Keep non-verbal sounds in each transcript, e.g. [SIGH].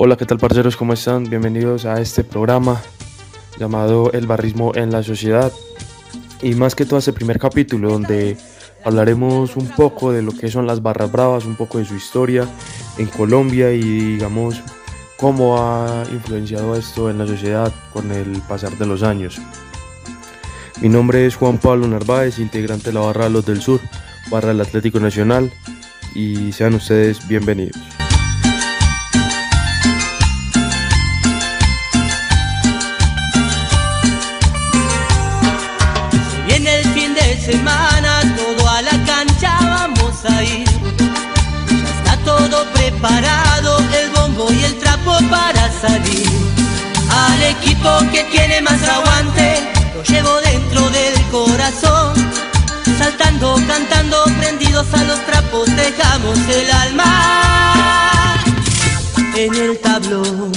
Hola, ¿qué tal parceros? ¿Cómo están? Bienvenidos a este programa llamado El barrismo en la sociedad. Y más que todo este primer capítulo donde hablaremos un poco de lo que son las barras bravas, un poco de su historia en Colombia y digamos cómo ha influenciado esto en la sociedad con el pasar de los años. Mi nombre es Juan Pablo Narváez, integrante de la barra Los del Sur, barra del Atlético Nacional y sean ustedes bienvenidos. Equipo que tiene más aguante, lo llevo dentro del corazón. Saltando, cantando, prendidos a los trapos, dejamos el alma en el tablón.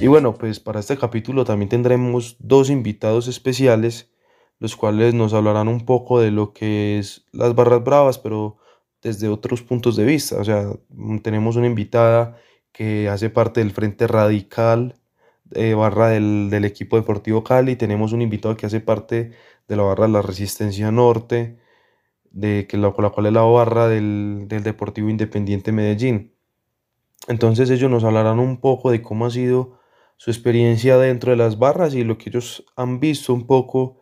Y bueno, pues para este capítulo también tendremos dos invitados especiales, los cuales nos hablarán un poco de lo que es las barras bravas, pero desde otros puntos de vista. O sea, mm, tenemos una invitada que hace parte del Frente Radical eh, barra del, equipo deportivo Cali, tenemos un invitado que hace parte de la barra de la Resistencia Norte, de que la, la cual es la barra del, del Deportivo Independiente Medellín. Entonces ellos nos hablarán un poco de cómo ha sido su experiencia dentro de las barras y lo que ellos han visto un poco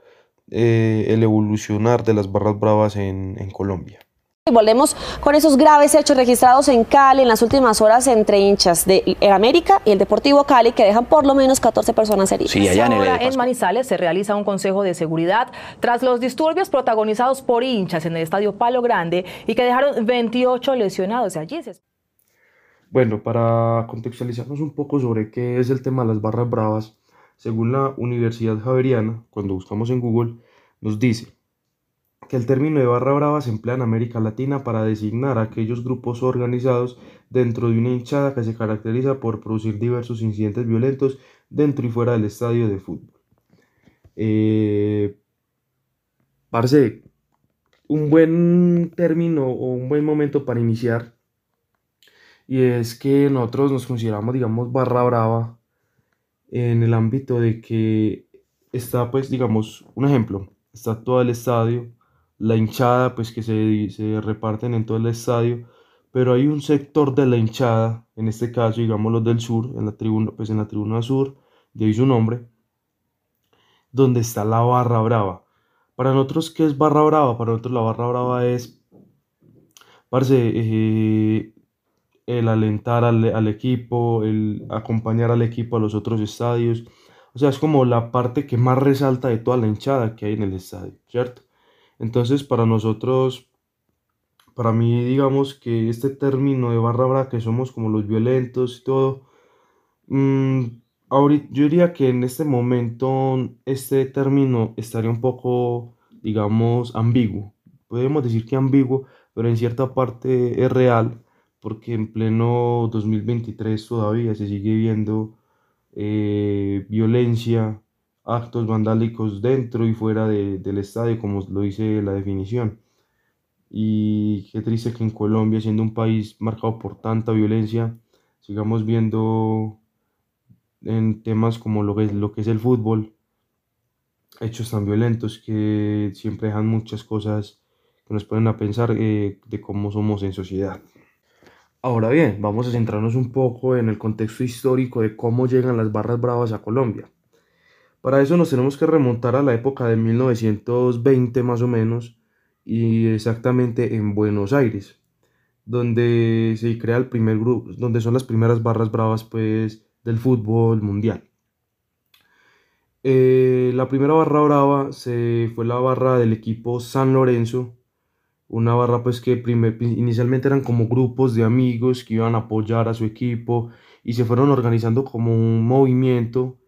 eh, el evolucionar de las barras bravas en, en Colombia. Y volvemos con esos graves hechos registrados en Cali en las últimas horas entre hinchas de América y el Deportivo Cali que dejan por lo menos 14 personas heridas. Sí, allá en, el en Manizales se realiza un consejo de seguridad tras los disturbios protagonizados por hinchas en el estadio Palo Grande y que dejaron 28 lesionados allí. Bueno, para contextualizarnos un poco sobre qué es el tema de las barras bravas, según la Universidad Javeriana, cuando buscamos en Google, nos dice que el término de barra brava se emplea en América Latina para designar a aquellos grupos organizados dentro de una hinchada que se caracteriza por producir diversos incidentes violentos dentro y fuera del estadio de fútbol. Eh, parce, un buen término o un buen momento para iniciar y es que nosotros nos consideramos, digamos, barra brava en el ámbito de que está, pues, digamos, un ejemplo, está todo el estadio, la hinchada, pues, que se, se reparten en todo el estadio, pero hay un sector de la hinchada, en este caso, digamos, los del sur, en la tribuna, pues, en la tribuna sur, de ahí su nombre, donde está la barra brava. Para nosotros, ¿qué es barra brava? Para nosotros la barra brava es, parce, eh, el alentar al, equipo, el acompañar al equipo a los otros estadios. O sea, es como la parte que más resalta de toda la hinchada que hay en el estadio, ¿cierto? Entonces, para nosotros, para mí, digamos que este término de barra brava, que somos como los violentos y todo, mm, ahorita, yo diría que en este momento este término estaría un poco, digamos, ambiguo. Podemos decir que ambiguo, pero en cierta parte es real porque en pleno 2023 todavía se sigue viendo eh, violencia, actos vandálicos dentro y fuera del estadio, como lo dice la definición. Y qué triste que en Colombia, siendo un país marcado por tanta violencia, sigamos viendo en temas como lo que es, lo que es el fútbol, hechos tan violentos que siempre dejan muchas cosas que nos ponen a pensar eh, de cómo somos en sociedad. Ahora bien, vamos a centrarnos un poco en el contexto histórico de cómo llegan las barras bravas a Colombia. Para eso nos tenemos que remontar a la época de 1920 más o menos y exactamente en Buenos Aires, donde se crea el primer grupo, donde son las primeras barras bravas pues del fútbol mundial. Eh, la primera barra brava se fue la barra del equipo San Lorenzo una barra pues que inicialmente eran como grupos de amigos que iban a apoyar a su equipo y se fueron organizando como un movimiento,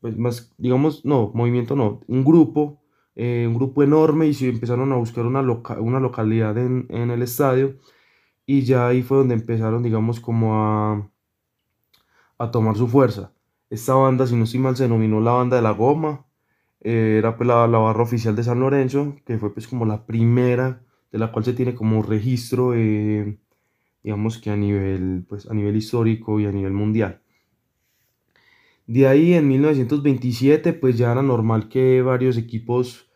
pues más, digamos, no, movimiento no, un grupo, eh, un grupo enorme y se empezaron a buscar una, una localidad en, en, el estadio y ya ahí fue donde empezaron, digamos, como a, a tomar su fuerza. Esta banda, si no estoy mal, se denominó la banda de la goma eh, era pues la, la, barra oficial de San Lorenzo, que fue pues como la primera de la cual se tiene como registro, eh, digamos que a nivel, pues, a nivel histórico y a nivel mundial. De ahí en 1927 pues ya era normal que varios equipos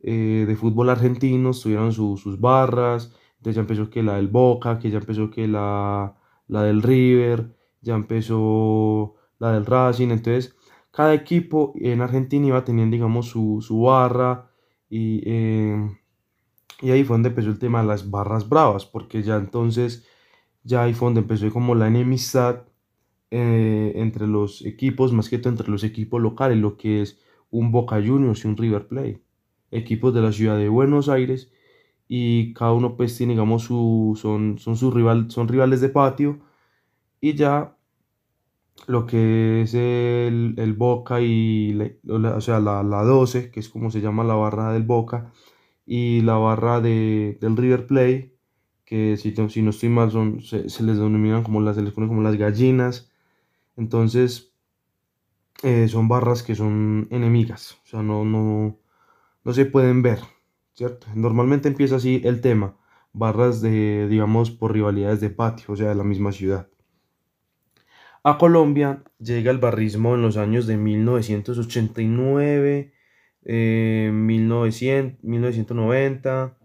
eh, de fútbol argentinos tuvieran sus barras, entonces ya empezó que la del Boca, que ya empezó que la, la del River, ya empezó la del Racing, entonces cada equipo en Argentina iba teniendo digamos su, su barra y, eh, y ahí fue donde empezó el tema de las barras bravas, porque ya entonces ya ahí fue donde empezó como la enemistad eh, entre los equipos, más que todo entre los equipos locales, lo que es un Boca Juniors y un River Plate, equipos de la ciudad de Buenos Aires y cada uno pues tiene digamos su, son, son, su rival, son rivales de patio y ya lo que es el, el Boca y la, o sea, la, la 12, que es como se llama la barra del Boca, y la barra de, del River Plate, que si, si no estoy mal son, se, les denominan como las, se les como las gallinas, entonces, eh, son barras que son enemigas, o sea, no, no, no se pueden ver, ¿cierto? Normalmente empieza así el tema, barras de, digamos, por rivalidades de patio, o sea, de la misma ciudad. A Colombia llega el barrismo en los años de 1989, 1900, 1990,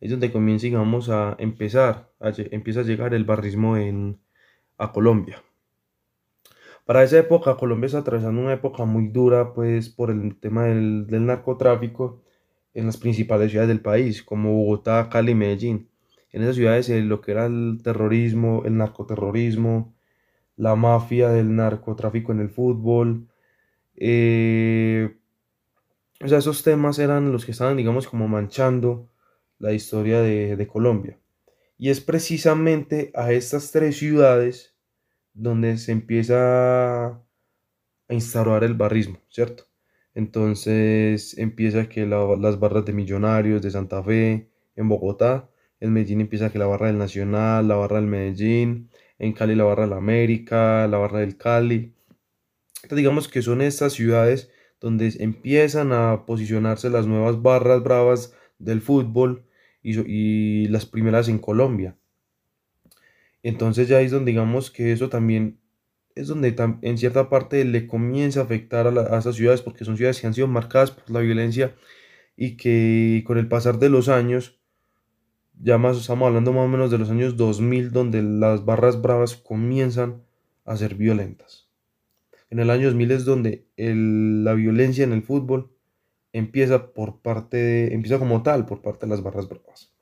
es donde comienza, digamos, a empezar, empieza a llegar el barrismo en, a Colombia. Para esa época Colombia está atravesando una época muy dura pues por el tema del, narcotráfico en las principales ciudades del país como Bogotá, Cali y Medellín. En esas ciudades eh, lo que era el terrorismo, el narcoterrorismo, la mafia del narcotráfico en el fútbol. Eh, o sea, esos temas eran los que estaban, digamos, como manchando la historia de, de Colombia. Y es precisamente a estas tres ciudades donde se empieza a instaurar el barrismo, ¿cierto? Entonces empieza que las barras de Millonarios, de Santa Fe, en Bogotá, en Medellín empieza que la barra del Nacional, la barra del Medellín, en Cali la barra del América, la barra del Cali. Entonces digamos que son estas ciudades donde empiezan a posicionarse las nuevas barras bravas del fútbol y, y las primeras en Colombia. Entonces ya es donde digamos que eso también es donde en cierta parte le comienza a afectar a, esas ciudades porque son ciudades que han sido marcadas por la violencia y que con el pasar de los años, ya más estamos hablando más o menos de los años 2000 donde las barras bravas comienzan a ser violentas. En el año 2000 es donde la violencia en el fútbol empieza por parte empieza como tal por parte de las barras bravas.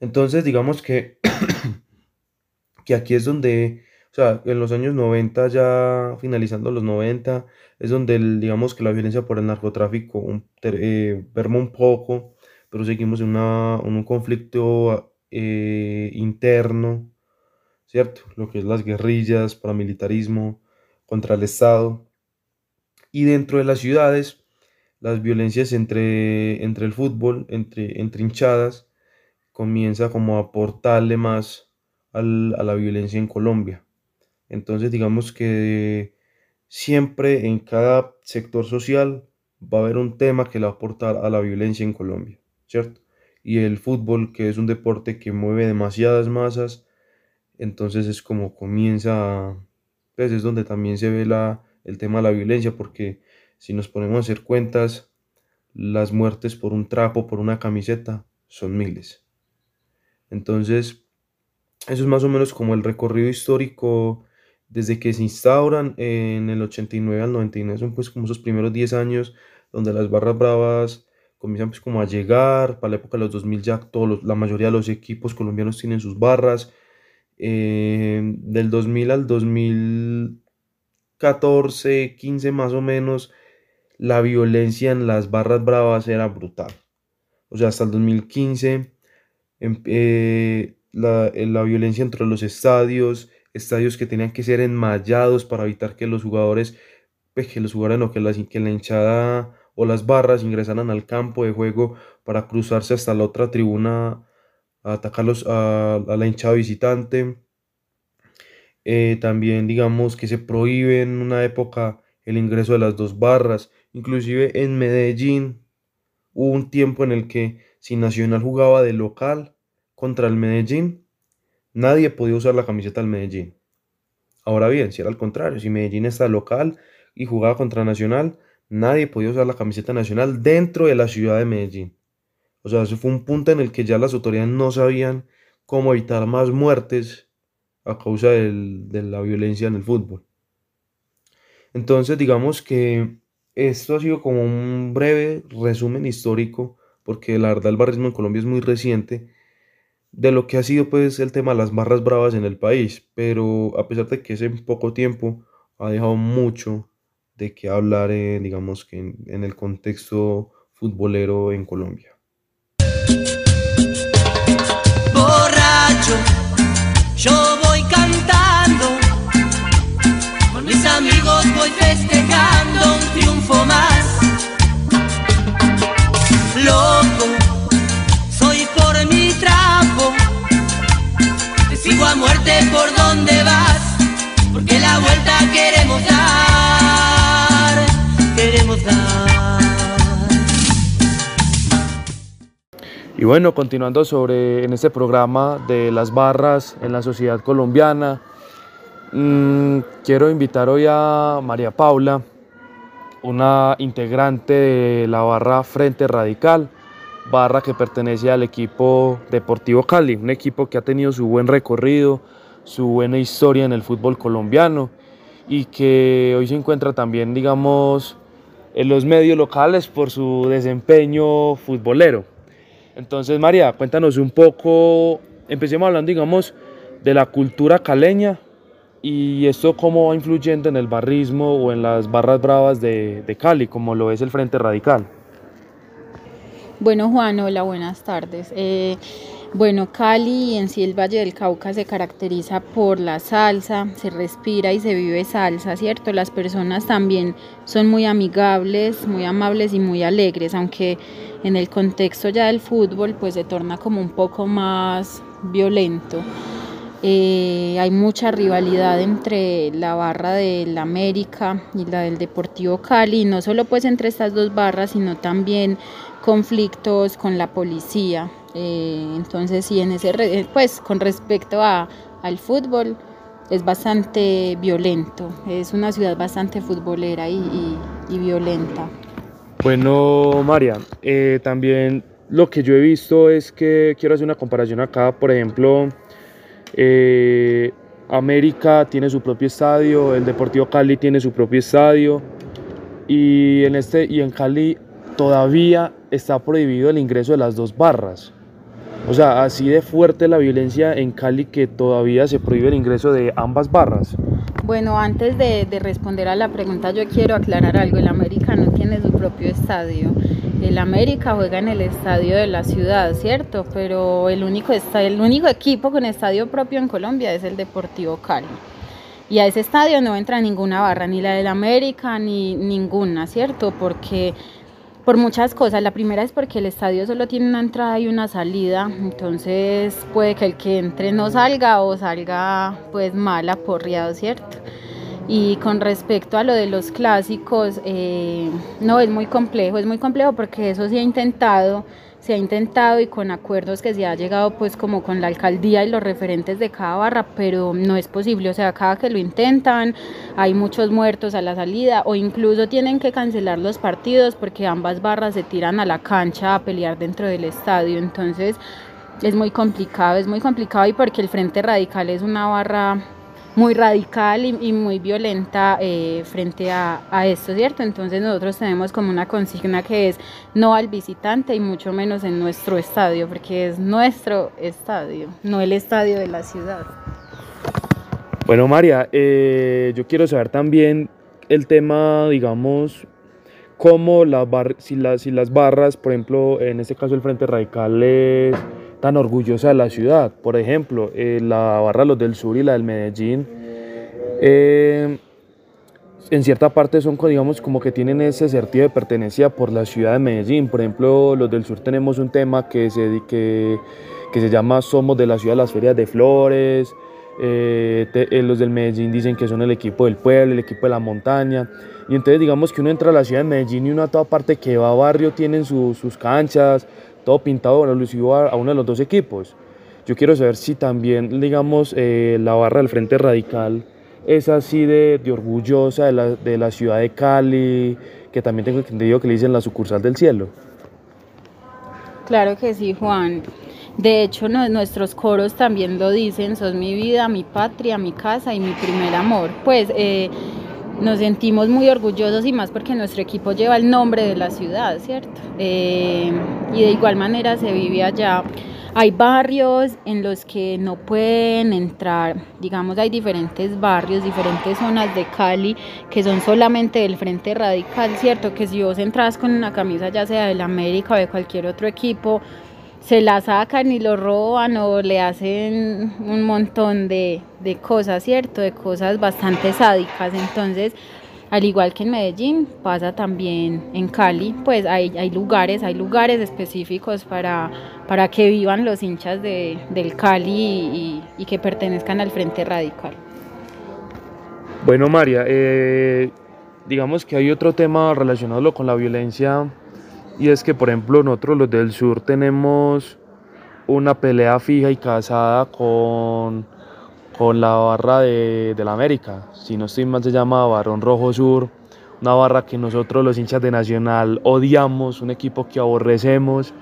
Entonces digamos que [CLEARS THROAT] que aquí es donde, o sea, en los años 90, ya finalizando los 90, es donde digamos que la violencia por el narcotráfico un, eh, un poco, pero seguimos en, un conflicto eh, interno, ¿cierto? Lo que es las guerrillas, paramilitarismo contra el Estado. Y dentro de las ciudades, las violencias entre, entre el fútbol, entre, entre hinchadas, comienza como a aportarle más a la violencia en Colombia. Entonces digamos que siempre en cada sector social va a haber un tema que le va a aportar a la violencia en Colombia, ¿cierto? Y el fútbol, que es un deporte que mueve demasiadas masas, entonces es como comienza, pues es donde también se ve la, el tema de la violencia, porque si nos ponemos a hacer cuentas, las muertes por un trapo, por una camiseta, son miles. Entonces, eso es más o menos como el recorrido histórico desde que se instauran en el 89 al 99, son pues como esos primeros 10 años donde las barras bravas comienzan pues como a llegar, para la época de los 2000 ya todos la mayoría de los equipos colombianos tienen sus barras, eh, del 2000 al 2014, 15 más o menos, la violencia en las barras bravas era brutal. O sea, hasta el 2015 eh, la, violencia entre los estadios, estadios que tenían que ser enmallados para evitar que los jugadores, pues, que los jugadores no, que la, que la hinchada o las barras ingresaran al campo de juego para cruzarse hasta la otra tribuna a atacarlos a, la hinchada visitante. Eh, también digamos que se prohíbe en una época el ingreso de las dos barras Inclusive en Medellín hubo un tiempo en el que si Nacional jugaba de local contra el Medellín, nadie podía usar la camiseta del Medellín. Ahora bien, si era al contrario, si Medellín está local y jugaba contra Nacional, nadie podía usar la camiseta nacional dentro de la ciudad de Medellín. O sea, eso fue un punto en el que ya las autoridades no sabían cómo evitar más muertes a causa de la violencia en el fútbol. Entonces, digamos que esto ha sido como un breve resumen histórico, porque la verdad el barrismo en Colombia es muy reciente, de lo que ha sido pues el tema de las barras bravas en el país, pero a pesar de que es en poco tiempo, ha dejado mucho de qué hablar, digamos que en el contexto futbolero en Colombia. yo voy cantando, con mis amigos voy festejando un triunfo más. Loco, sigo a muerte por donde vas, porque la vuelta queremos dar, queremos dar. Y bueno, continuando sobre en este programa de las barras en la sociedad colombiana, mm, quiero invitar hoy a María Paula, una integrante de la barra Frente Radical, barra que pertenece al equipo Deportivo Cali, un equipo que ha tenido su buen recorrido, su buena historia en el fútbol colombiano y que hoy se encuentra también, digamos, en los medios locales por su desempeño futbolero. Entonces, María, cuéntanos un poco, empecemos hablando, digamos, de la cultura caleña y esto cómo va influyendo en el barrismo o en las barras bravas de, Cali, como lo es el Frente Radical. Bueno, Juan, hola, buenas tardes. Eh, bueno, Cali y en sí el Valle del Cauca se caracteriza por la salsa, se respira y se vive salsa, ¿cierto? Las personas también son muy amigables, muy amables y muy alegres, aunque en el contexto ya del fútbol pues se torna como un poco más violento. Eh, hay mucha rivalidad entre la barra del América y la del Deportivo Cali, no solo pues entre estas dos barras, sino también conflictos con la policía. Eh, entonces, sí, en ese, eh, pues con respecto a, al fútbol, es bastante violento, es una ciudad bastante futbolera y, violenta. Bueno, María, eh, también lo que yo he visto es que quiero hacer una comparación acá, por ejemplo, América tiene su propio estadio, el Deportivo Cali tiene su propio estadio y en, este, y en Cali todavía está prohibido el ingreso de las dos barras. O sea, así de fuerte la violencia en Cali que todavía se prohíbe el ingreso de ambas barras. Bueno, antes de, responder a la pregunta yo quiero aclarar algo. El América no tiene su propio estadio. El América juega en el estadio de la ciudad, ¿cierto? Pero el único, el único equipo con estadio propio en Colombia es el Deportivo Cali. Y a ese estadio no entra ninguna barra, ni la del América, ni ninguna, ¿cierto? Porque por muchas cosas. La primera es porque el estadio solo tiene una entrada y una salida, entonces puede que el que entre no salga o salga pues mal aporreado, ¿cierto? Y con respecto a lo de los clásicos, eh, no, es muy complejo, es muy complejo porque eso se ha intentado se ha intentado y con acuerdos que se ha llegado pues como con la alcaldía y los referentes de cada barra, pero no es posible, o sea, cada que lo intentan hay muchos muertos a la salida o incluso tienen que cancelar los partidos porque ambas barras se tiran a la cancha a pelear dentro del estadio, entonces es muy complicado, es muy complicado y porque el Frente Radical es una barra muy radical y, muy violenta eh, frente a, esto, ¿cierto? Entonces nosotros tenemos como una consigna que es no al visitante y mucho menos en nuestro estadio, porque es nuestro estadio, no el estadio de la ciudad. Bueno, María, eh, yo quiero saber también el tema, digamos, cómo las si, las, si las barras, por ejemplo, en este caso el Frente Radical es tan orgullosa de la ciudad. Por ejemplo, eh, la barra Los del Sur y la del Medellín, eh, en cierta parte son, digamos, como que tienen ese sentido de pertenencia por la ciudad de Medellín. Por ejemplo, los del Sur tenemos un tema que se, que, que se llama Somos de la ciudad de las ferias de flores. eh, eh, los del Medellín dicen que son el equipo del pueblo, el equipo de la montaña. Y entonces digamos que uno entra a la ciudad de Medellín y uno a toda parte que va a barrio tienen sus canchas, todo pintado alusivo a, a, uno de los dos equipos. Yo quiero saber si también, digamos, eh, la barra del Frente Radical es así de, orgullosa de la, de la, ciudad de Cali, que también tengo entendido que le dicen la sucursal del cielo. Claro que sí, Juan. De hecho, nuestros coros también lo dicen, sos mi vida, mi patria, mi casa y mi primer amor. Pues eh, nos sentimos muy orgullosos y más porque nuestro equipo lleva el nombre de la ciudad, ¿cierto? Eh, y de igual manera se vive allá. Hay barrios en los que no pueden entrar, digamos, hay diferentes barrios, diferentes zonas de Cali que son solamente del Frente Radical, ¿cierto? Que si vos entras con una camisa ya sea del América o de cualquier otro equipo, se la sacan y lo roban o le hacen un montón de, de, cosas, ¿cierto? De cosas bastante sádicas. Entonces, al igual que en Medellín, pasa también en Cali, pues hay, hay lugares, hay lugares específicos para, para que vivan los hinchas de, del Cali y, que pertenezcan al Frente Radical. Bueno, María, eh, digamos que hay otro tema relacionado con la violencia y es que, por ejemplo, nosotros los del sur tenemos una pelea fija y casada con, con la barra de, la América. Si no estoy mal, se llama Barón Rojo Sur. Una barra que nosotros los hinchas de Nacional odiamos, un equipo que aborrecemos,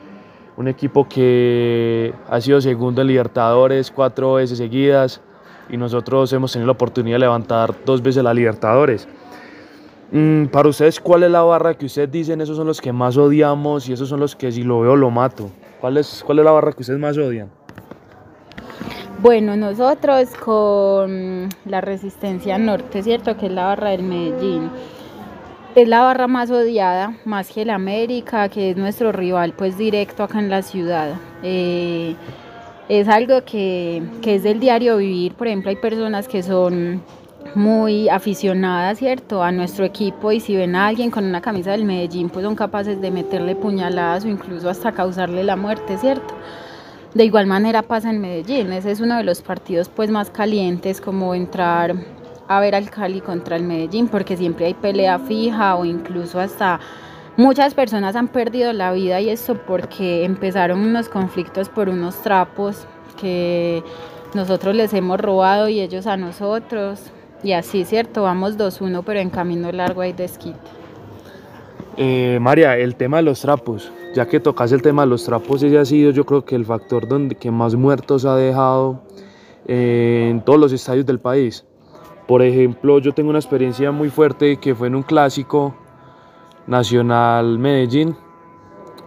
un equipo que ha sido segundo en Libertadores cuatro veces seguidas y nosotros hemos tenido la oportunidad de levantar dos veces la Libertadores. Mm, para ustedes, ¿cuál es la barra que ustedes dicen? Esos son los que más odiamos y esos son los que si lo veo lo mato. ¿Cuál es, cuál es la barra que ustedes más odian? Bueno, nosotros con la Resistencia Norte, ¿cierto? Que es la barra del Medellín. Es la barra más odiada, más que el América, que es nuestro rival, pues directo acá en la ciudad. Eh, es algo que, que es del diario vivir. Por ejemplo, hay personas que son muy aficionada, ¿cierto?, a nuestro equipo y si ven a alguien con una camisa del Medellín, pues son capaces de meterle puñaladas o incluso hasta causarle la muerte, ¿cierto? De igual manera pasa en Medellín, ese es uno de los partidos pues más calientes como entrar a ver al Cali contra el Medellín porque siempre hay pelea fija o incluso hasta muchas personas han perdido la vida y eso porque empezaron unos conflictos por unos trapos que nosotros les hemos robado y ellos a nosotros y así, ¿cierto? Vamos 2-1, pero en camino largo hay desquite. Eh, María, el tema de los trapos, ya que tocas el tema de los trapos, ese ha sido yo creo que el factor donde, que más muertos ha dejado eh, en todos los estadios del país. Por ejemplo, yo tengo una experiencia muy fuerte que fue en un clásico nacional Medellín.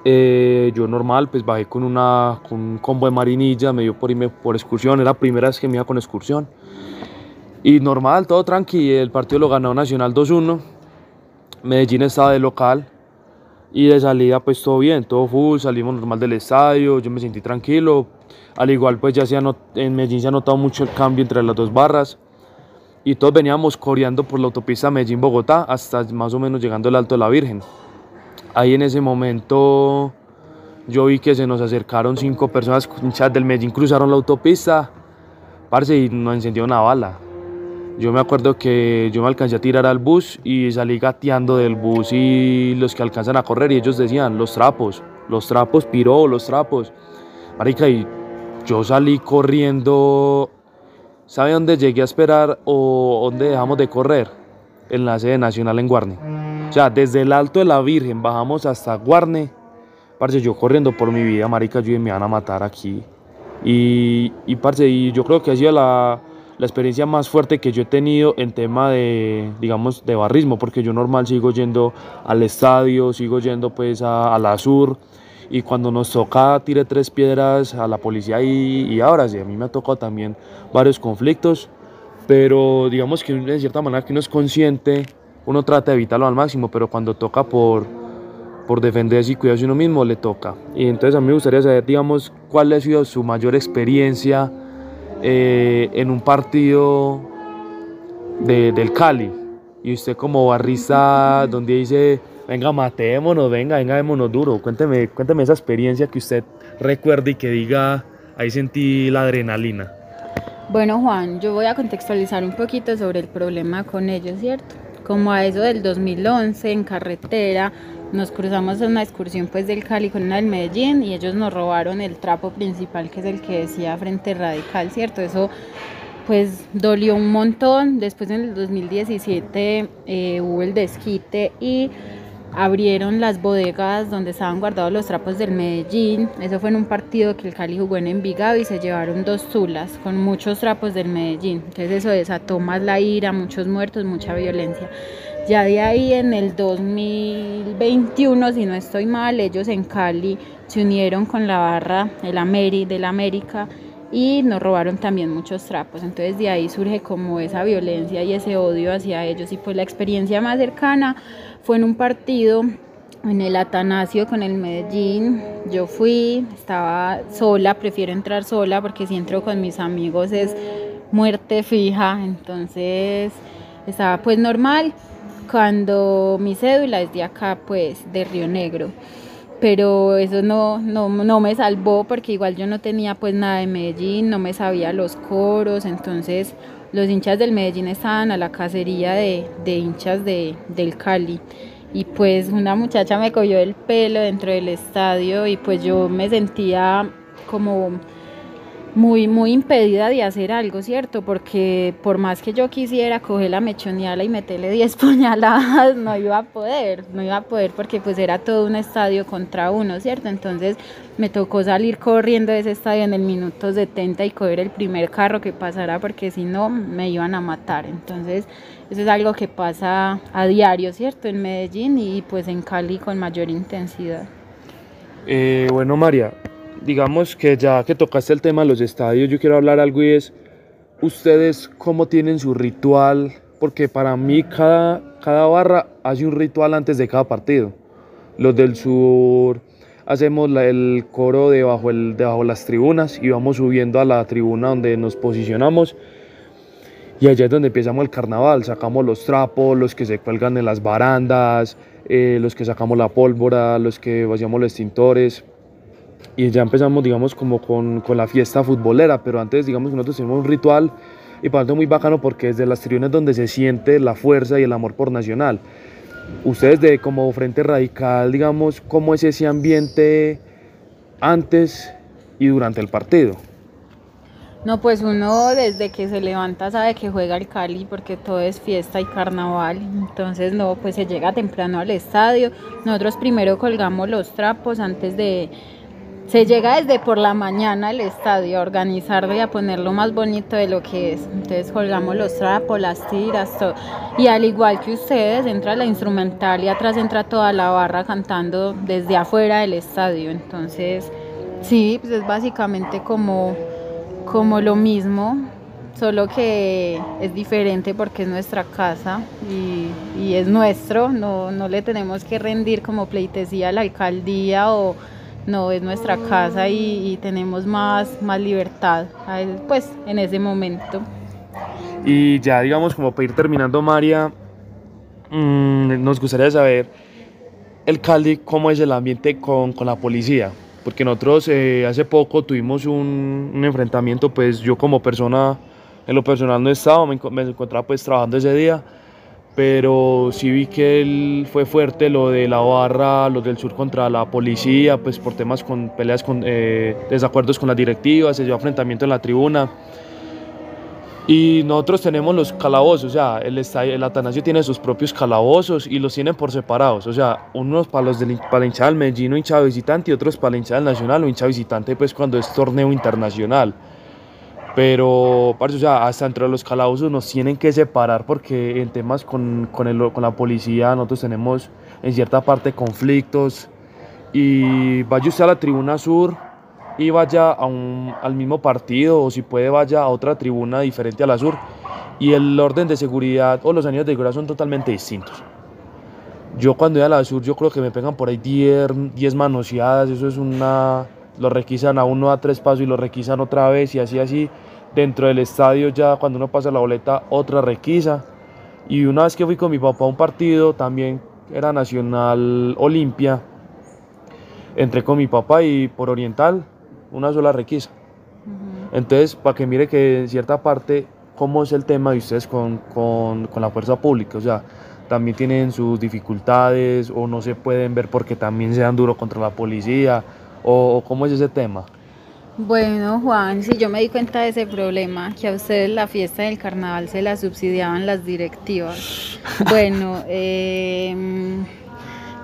Eh, yo normal, pues bajé con, una, con un combo de marinilla, me dio por irme por excursión, era la primera vez que me iba con excursión. Y normal, todo tranqui, el partido lo ganó Nacional 2-1. Medellín estaba de local y de salida pues todo bien, todo full, salimos normal del estadio, yo me sentí tranquilo. Al igual pues ya se en Medellín se ha notado mucho el cambio entre las dos barras y todos veníamos coreando por la autopista Medellín-Bogotá hasta más o menos llegando al Alto de la Virgen. Ahí en ese momento yo vi que se nos acercaron cinco personas del Medellín, cruzaron la autopista, parce, y nos encendió una bala. Yo me acuerdo que yo me alcancé a tirar al bus y salí gateando del bus y los que alcanzan a correr y ellos decían, los trapos, los trapos, piró, los trapos. Marica, y yo salí corriendo, ¿sabe dónde llegué a esperar o dónde dejamos de correr? En la sede nacional en Guarne. O sea, desde el Alto de la Virgen bajamos hasta Guarne. Parce, yo corriendo por mi vida, marica, yo me van a matar aquí. Y, parce, y yo creo que ha la, la experiencia más fuerte que yo he tenido en tema de, digamos, de barrismo, porque yo normal sigo yendo al estadio, sigo yendo pues a, la sur, y cuando nos toca tire tres piedras a la policía y, y ahora sí, a mí me ha tocado también varios conflictos, pero digamos que de cierta manera que uno es consciente, uno trata de evitarlo al máximo, pero cuando toca por, por defenderse y cuidarse uno mismo, le toca. Y entonces a mí me gustaría saber, digamos, cuál ha sido su mayor experiencia eh, en un partido de, del Cali y usted como barrista donde dice venga matémonos, venga, venga démonos duro, cuénteme, cuénteme esa experiencia que usted recuerde y que diga ahí sentí la adrenalina. Bueno, Juan, yo voy a contextualizar un poquito sobre el problema con ellos, ¿cierto? Como a eso del 2011 en carretera, nos cruzamos en una excursión pues del Cali con una del Medellín y ellos nos robaron el trapo principal que es el que decía Frente Radical, ¿cierto? Eso pues dolió un montón. Después en el 2017 eh, hubo el desquite y abrieron las bodegas donde estaban guardados los trapos del Medellín. Eso fue en un partido que el Cali jugó en Envigado y se llevaron dos zulas con muchos trapos del Medellín. Entonces eso desató más la ira, muchos muertos, mucha violencia. Ya de ahí en el 2021, si no estoy mal, ellos en Cali se unieron con la barra el Ameri, del América y nos robaron también muchos trapos. Entonces de ahí surge como esa violencia y ese odio hacia ellos y pues la experiencia más cercana fue en un partido en el Atanasio con el Medellín. Yo fui, estaba sola, prefiero entrar sola porque si entro con mis amigos es muerte fija, entonces estaba pues normal. Cuando mi cédula es de acá, pues de Río Negro. Pero eso no, no, no, me salvó porque igual yo no tenía pues nada de Medellín, no me sabía los coros, entonces los hinchas del Medellín estaban a la cacería de, de hinchas de, del Cali. Y pues una muchacha me cogió el pelo dentro del estadio y pues yo me sentía como muy, muy impedida de hacer algo, ¿cierto? Porque por más que yo quisiera coger la mechoneala y meterle 10 [LAUGHS] puñaladas, no iba a poder, no iba a poder porque pues era todo un estadio contra uno, ¿cierto? Entonces me tocó salir corriendo de ese estadio en el minuto 70 y coger el primer carro que pasara porque si no me iban a matar. Entonces eso es algo que pasa a diario, ¿cierto? En Medellín y pues en Cali con mayor intensidad. Eh, bueno, María, digamos que ya que tocaste el tema de los estadios, yo quiero hablar algo y es, ¿ustedes cómo tienen su ritual? Porque para mí cada, cada barra hace un ritual antes de cada partido. Los del sur hacemos el coro debajo, el, debajo las tribunas y vamos subiendo a la tribuna donde nos posicionamos. Y allá es donde empezamos el carnaval, sacamos los trapos, los que se cuelgan en las barandas, eh, los que sacamos la pólvora, los que vaciamos los extintores y ya empezamos, digamos, como con, con, la fiesta futbolera, pero antes, digamos, nosotros tenemos un ritual y para nosotros muy bacano porque es de las tribunas donde se siente la fuerza y el amor por Nacional. Ustedes de como Frente Radical, digamos, ¿cómo es ese ambiente antes y durante el partido? No, pues uno desde que se levanta sabe que juega el Cali porque todo es fiesta y carnaval. Entonces, no, pues se llega temprano al estadio. Nosotros primero colgamos los trapos antes de, se llega desde por la mañana al estadio a organizarlo y a ponerlo más bonito de lo que es. Entonces colgamos los trapos, las tiras, todo. Y al igual que ustedes, entra la instrumental y atrás entra toda la barra cantando desde afuera del estadio. Entonces, sí, pues es básicamente como, como lo mismo, solo que es diferente porque es nuestra casa y, y es nuestro, no, no le tenemos que rendir como pleitesía a la alcaldía o no es nuestra casa y, tenemos más, más libertad pues en ese momento. Y ya digamos como para ir terminando María, mmm, nos gustaría saber el Cali cómo es el ambiente con, con la policía, porque nosotros eh, hace poco tuvimos un, enfrentamiento, pues yo como persona, en lo personal no he estado, me, me encontraba pues trabajando ese día pero sí vi que él fue fuerte lo de la barra, los del sur contra la policía, pues por temas con peleas con eh, desacuerdos con las directivas, se dio enfrentamiento en la tribuna. Y nosotros tenemos los calabozos, o sea, el, el Atanasio tiene sus propios calabozos y los tienen por separados, o sea, unos para los del, para la hinchada del Medellín o hinchada visitante y otros para la hinchada del Nacional o hinchada visitante pues cuando es torneo internacional. Pero, o sea, hasta entre los calabozos nos tienen que separar porque en temas con, con, el, con la policía nosotros tenemos en cierta parte conflictos. Y vaya usted a la tribuna sur y vaya a un, al mismo partido o si puede vaya a otra tribuna diferente a la sur y el orden de seguridad o los años de seguridad son totalmente distintos. Yo cuando voy a la sur yo creo que me pegan por ahí 10, 10 manoseadas, eso es una lo requisan a uno a tres pasos y lo requisan otra vez y así así. Dentro del estadio ya cuando uno pasa la boleta otra requisa. Y una vez que fui con mi papá a un partido, también era Nacional Olimpia, entré con mi papá y por Oriental una sola requisa. Entonces, para que mire que en cierta parte, cómo es el tema de ustedes con, con, con la fuerza pública, o sea, también tienen sus dificultades o no se pueden ver porque también se dan duro contra la policía, o, cómo es ese tema. Bueno, Juan, si yo me di cuenta de ese problema, que a ustedes la fiesta del carnaval se la subsidiaban las directivas. [LAUGHS] Bueno, em,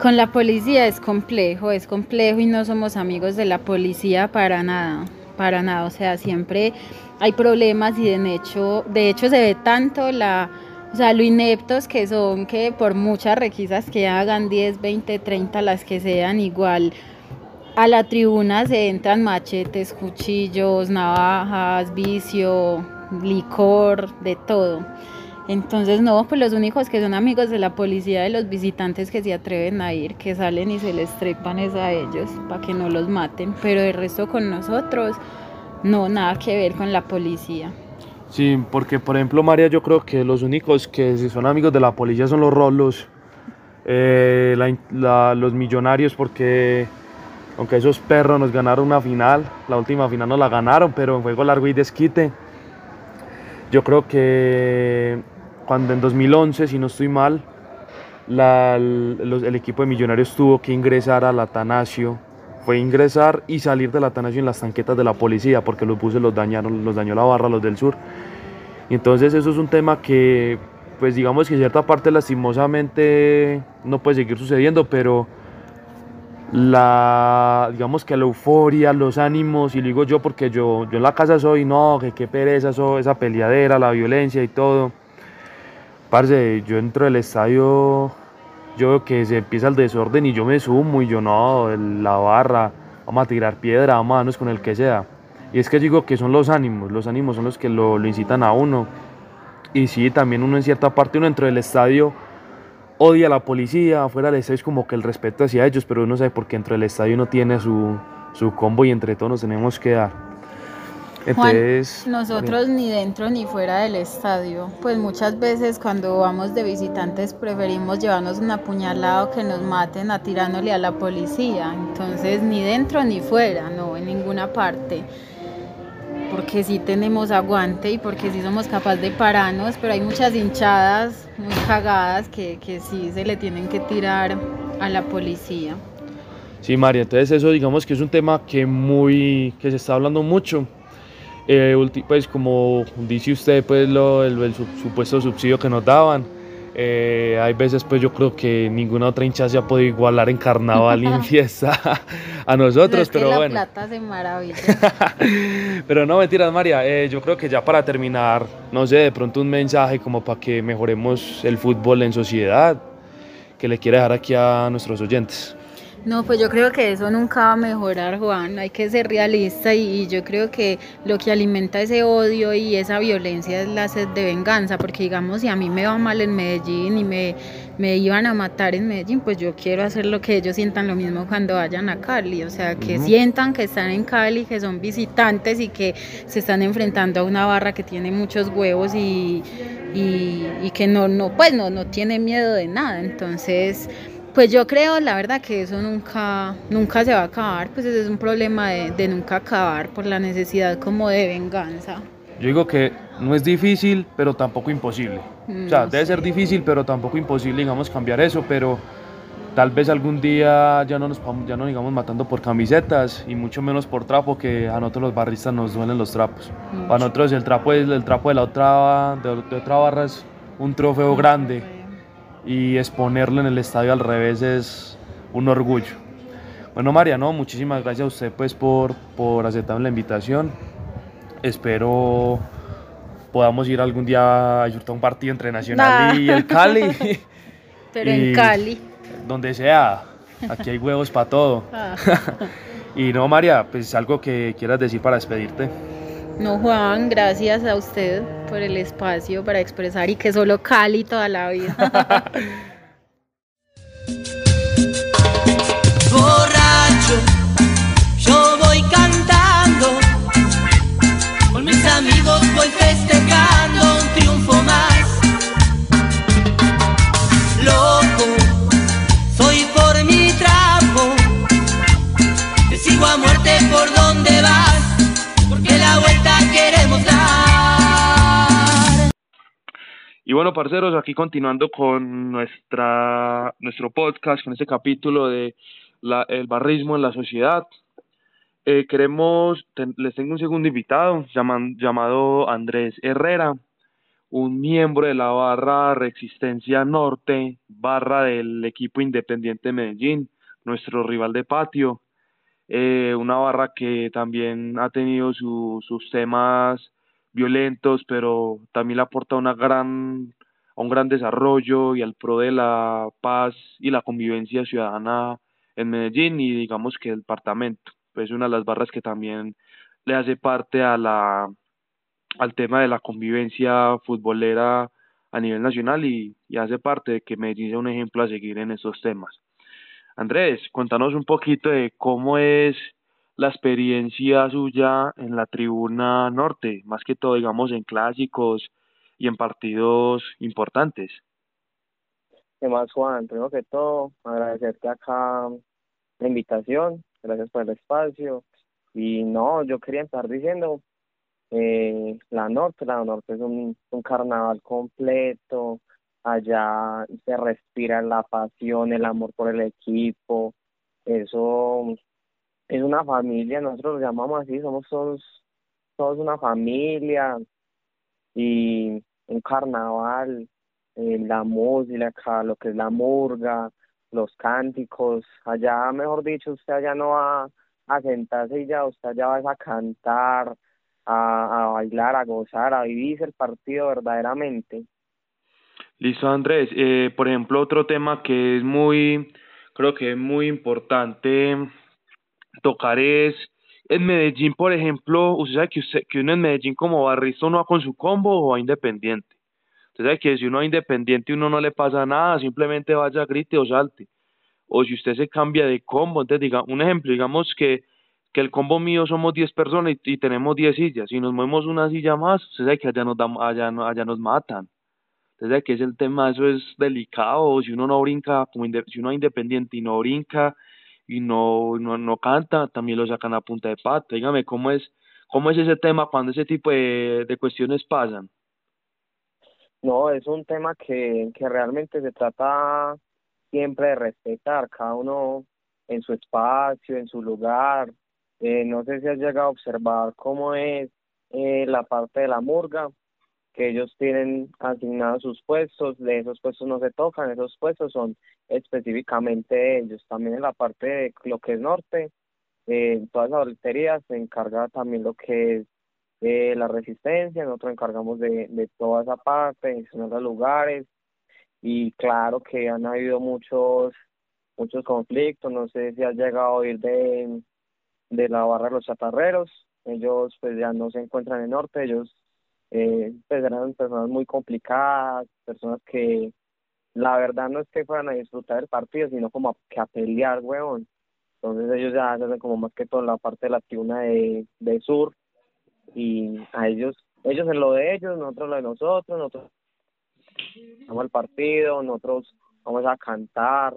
con la policía es complejo, es complejo y no somos amigos de la policía para nada, para nada. O sea, siempre hay problemas y de hecho, de hecho se ve tanto la, o sea, lo ineptos que son que por muchas requisas que hagan 10, 20, 30, las que sean igual a la tribuna se entran machetes, cuchillos, navajas, vicio, licor, de todo. Entonces, no, pues los únicos que son amigos de la policía, de los visitantes que se atreven a ir, que salen y se les trepan es a ellos, para que no los maten. Pero el resto con nosotros, no, nada que ver con la policía. Sí, porque por ejemplo, María, yo creo que los únicos que son amigos de la policía son los rolos, eh, los millonarios, porque aunque esos perros nos ganaron una final, la última final nos la ganaron, pero en juego largo y desquite. Yo creo que cuando en 2011, si no estoy mal, la- el equipo de Millonarios tuvo que ingresar al Atanasio. Fue ingresar y salir del Atanasio en las tanquetas de la policía porque los buses los dañaron, los dañó la barra, los del sur. Y entonces eso es un tema que, pues digamos que en cierta parte lastimosamente no puede seguir sucediendo, pero la, digamos que la euforia, los ánimos, y lo digo yo porque yo, yo en la casa soy, no, que qué pereza, eso, esa peleadera, la violencia y todo. Parce, yo entro del estadio, yo veo que se empieza el desorden y yo me sumo y yo no, la barra, vamos a tirar piedra, vamos a darnos con el que sea. Y es que digo que son los ánimos, los ánimos son los que lo, lo incitan a uno. Y sí, también uno en cierta parte, uno dentro del estadio odia a la policía, afuera del estadio es como que el respeto hacia ellos, pero uno sabe porque dentro del estadio uno tiene su, su combo y entre todos nos tenemos que dar. Juan, Entonces, nosotros ni dentro ni fuera del estadio, pues muchas veces cuando vamos de visitantes preferimos llevarnos un apuñalado que nos maten a tirándole a la policía, entonces ni dentro ni fuera, no, en ninguna parte, porque sí tenemos aguante y porque sí somos capaces de pararnos, pero hay muchas hinchadas muy cagadas que, que sí se le tienen que tirar a la policía. Sí, María, entonces eso digamos que es un tema que muy que se está hablando mucho. Eh, pues como dice usted, pues lo, el, el su- supuesto subsidio que nos daban. Eh, hay veces pues yo creo que ninguna otra hincha se ha podido igualar en carnaval y en [LAUGHS] fiesta a nosotros, es que pero la bueno. plata se maravilla. [LAUGHS] Pero no, mentiras, María. eh, yo creo que ya para terminar, no sé, de pronto un mensaje como para que mejoremos el fútbol en sociedad, que le quiera dejar aquí a nuestros oyentes. No, pues yo creo que eso nunca va a mejorar, Juan. Hay que ser realista y, y yo creo que lo que alimenta ese odio y esa violencia es la sed de venganza, porque digamos, si a mí me va mal en Medellín y me, me iban a matar en Medellín, pues yo quiero hacer lo que ellos sientan lo mismo cuando vayan a Cali, o sea, que sientan que están en Cali, que son visitantes y que se están enfrentando a una barra que tiene muchos huevos y, y, y que no, no, pues no, no tiene miedo de nada. Entonces, pues yo creo, la verdad, que eso nunca, nunca se va a acabar, pues ese es un problema de, de nunca acabar por la necesidad como de venganza. Yo digo que no es difícil, pero tampoco imposible. o sea, Mm, debe ser sí. difícil, pero tampoco imposible, digamos, cambiar eso, pero tal vez algún día ya no nos ya no digamos matando por camisetas y mucho menos por trapo, que a nosotros los barristas nos duelen los trapos. Mucho. Para nosotros el trapo es el trapo de la otra de, de otra barra es un trofeo grande y exponerlo en el estadio al revés es un orgullo. Bueno, María, no, muchísimas gracias a usted pues por, por aceptar la invitación. Espero podamos ir algún día a disfrutar un partido entre Nacional Nah. y el Cali, [LAUGHS] Pero Y- en Cali. donde sea. Aquí hay huevos para todo. ah. [LAUGHS] Y no, María, pues algo que quieras decir para despedirte. No, Juan, gracias a usted por el espacio para expresar y que solo Cali toda la vida. [LAUGHS] borracho, yo voy cantando, con mis amigos voy festejando un triunfo más. Loco, soy por mi trapo, te sigo a muerte bueno, parceros, aquí continuando con nuestra, nuestro podcast, con este capítulo de la, el barrismo en la sociedad. Eh, queremos, les tengo un segundo invitado llamado Andrés Herrera, un miembro de la barra Resistencia Norte, barra del equipo Independiente Medellín, nuestro rival de patio. Eh, una barra que también ha tenido sus temas violentos, pero también le aporta una gran, un gran desarrollo y al pro de la paz y la convivencia ciudadana en Medellín y digamos que el departamento. Es una de las barras que también le hace parte a la, al tema de la convivencia futbolera a nivel nacional y, y hace parte de que Medellín sea un ejemplo a seguir en estos temas. Andrés, cuéntanos un poquito de cómo es la experiencia suya en la tribuna norte, más que todo, digamos, en clásicos y en partidos importantes. ¿Qué más, Juan? Primero que todo, agradecerte acá la invitación, gracias por el espacio. Y no, yo quería estar diciendo, eh, la norte, la norte es un, un carnaval completo, allá se respira la pasión, el amor por el equipo, eso es una familia, nosotros lo llamamos así, somos todos, todos una familia y un carnaval, eh, la música, lo que es la murga, los cánticos, allá mejor dicho, usted allá no va a sentarse y ya, usted allá va a cantar, a, a bailar, a gozar, a vivir el partido verdaderamente. Listo, Andrés. Eh, por ejemplo, otro tema que es muy, creo que es muy importante tocar es en Medellín, por ejemplo, usted sabe que, usted, que uno en Medellín como barrista uno va con su combo o va independiente. Usted sabe que si uno va independiente uno no le pasa nada, simplemente vaya, grite o salte. O si usted se cambia de combo, entonces diga, un ejemplo, digamos que, que el combo mío somos 10 personas y, tenemos 10 sillas. Si nos movemos una silla más, usted sabe que allá nos, allá, allá nos matan. Usted sabe que es el tema, eso es delicado. Si uno no brinca, como si uno es independiente y no brinca, y no, no, no canta, también lo sacan a punta de pata. Dígame, ¿cómo es, cómo es ese tema cuando ese tipo de, de cuestiones pasan? No, es un tema que, que realmente se trata siempre de respetar, cada uno en su espacio, en su lugar. Eh, no sé si has llegado a observar cómo es eh, la parte de la murga, que ellos tienen asignados sus puestos, de esos puestos no se tocan, esos puestos son específicamente ellos. También en la parte de lo que es norte, eh, todas las boleterías se encarga también lo que es eh, la resistencia, nosotros encargamos de, de toda esa parte, de los lugares, y claro que han habido muchos muchos conflictos, no sé si has llegado a oír de, de la barra de los chatarreros, ellos pues ya no se encuentran en norte, ellos eh, pues eran personas muy complicadas, personas que la verdad no es que fueran a disfrutar del partido, sino como a, que a pelear, weón. Entonces ellos ya hacen como más que todo la parte de la tribuna de, de sur y a ellos, ellos en lo de ellos, nosotros lo de nosotros, nosotros vamos al partido, nosotros vamos a cantar,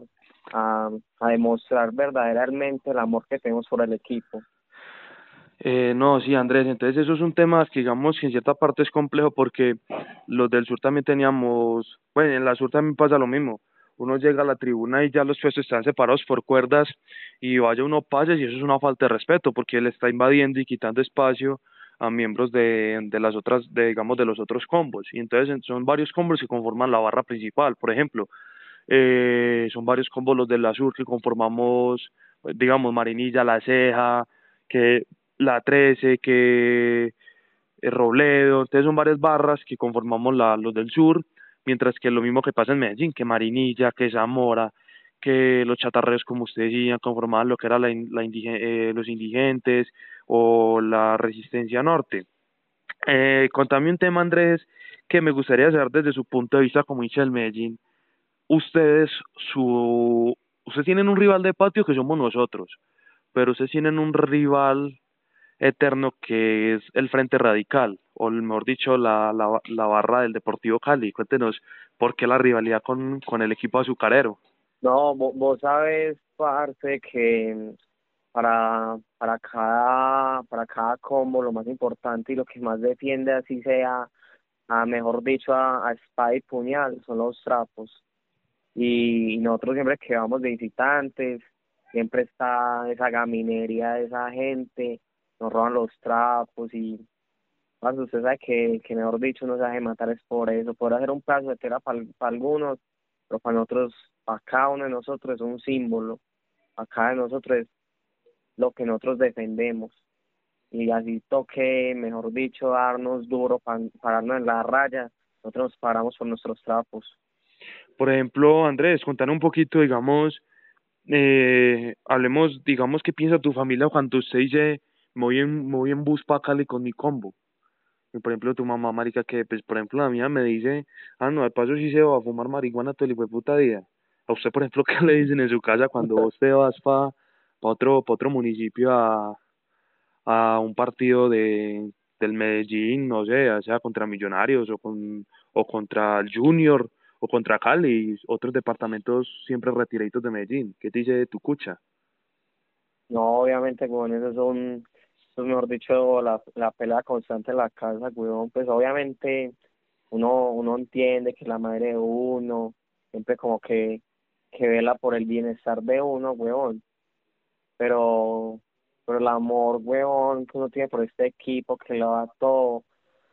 a, a demostrar verdaderamente el amor que tenemos por el equipo. Eh, no, sí, Andrés, entonces eso es un tema que digamos que en cierta parte es complejo porque los del sur también teníamos, bueno, en la sur también pasa lo mismo, uno llega a la tribuna y ya los puestos están separados por cuerdas y vaya uno pase y eso es una falta de respeto porque él está invadiendo y quitando espacio a miembros de, de las otras, de, digamos, de los otros combos. Y entonces son varios combos que conforman la barra principal, por ejemplo, eh, son varios combos los del sur que conformamos, digamos, Marinilla, La Ceja, que la 13, que el Robledo, entonces son varias barras que conformamos la, los del sur, mientras que lo mismo que pasa en Medellín, que Marinilla, que Zamora, que los chatarreros, como usted decía, conformaban lo que era la eh, los indigentes o la resistencia norte. Eh, contame un tema, Andrés, que me gustaría saber desde su punto de vista como hincha del Medellín. Ustedes, su, ustedes tienen un rival de patio que somos nosotros, pero ustedes tienen un rival eterno que es el Frente Radical, o mejor dicho, la, la, la barra del Deportivo Cali. Cuéntenos por qué la rivalidad con, con el equipo azucarero. No, vos, vos sabes, parte que para, para, cada, para cada combo lo más importante y lo que más defiende así sea a mejor dicho, a, a espada y puñal, son los trapos. Y, nosotros siempre que vamos de visitantes, siempre está esa gaminería de esa gente, nos roban los trapos y más usted sabe que, que mejor dicho no se deje matar es por eso, por hacer un plazo de tela para algunos, pero para nosotros, para cada uno de nosotros es un símbolo, para cada de nosotros es lo que nosotros defendemos y así toque, mejor dicho, darnos duro, para pararnos en la raya, nosotros nos paramos por nuestros trapos. Por ejemplo, Andrés, contanos un poquito, digamos, eh, hablemos, digamos, qué piensa tu familia cuando usted dice, me voy en, voy en Cali con mi combo. Y por ejemplo, tu mamá, marica, que, pues, por ejemplo, la mía me dice, ah, no, de paso sí se va a fumar marihuana todo el hijo de puta día. A usted, por ejemplo, [LAUGHS] ¿qué le dicen en su casa cuando usted vas para pa otro, pa otro municipio a, a un partido de del Medellín, no sé, ya sea contra Millonarios o con o contra el Junior o contra Cali, otros departamentos siempre retiraditos de Medellín. ¿Qué te dice tu cucha? No, obviamente, con eso son, eso mejor dicho, la, la pelea constante en la casa, weón. Pues obviamente uno, uno entiende que la madre de uno, siempre como que, que vela por el bienestar de uno, weón. Pero pero el amor, weón, que uno tiene por este equipo que lo da todo,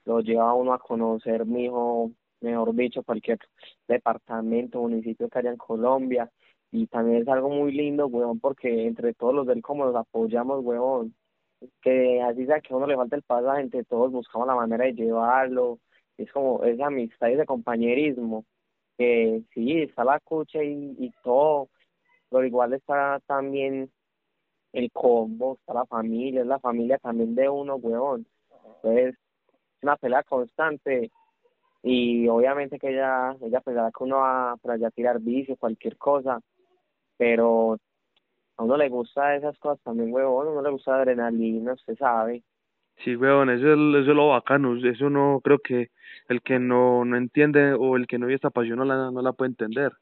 lo lleva a uno a conocer, mijo, mejor dicho, cualquier departamento, municipio que haya en Colombia. Y también es algo muy lindo, weón, porque entre todos los del como nos apoyamos, weón. Que así sea que a uno le falta el pasaje, entre todos buscamos la manera de llevarlo. Es como esa amistad y ese compañerismo. Que sí, está la cucha y, y todo, pero igual está también el combo, está la familia, es la familia también de uno, weón. Entonces, es una pelea constante y obviamente que ella, ella pensará que uno va para allá a tirar vicio, cualquier cosa, pero a uno le gusta esas cosas también, weón, a uno le gusta adrenalina, usted sabe. Sí, weón, eso es, lo bacano, eso no, creo que el que no, no entiende o el que no vive esta pasión no la, no la puede entender,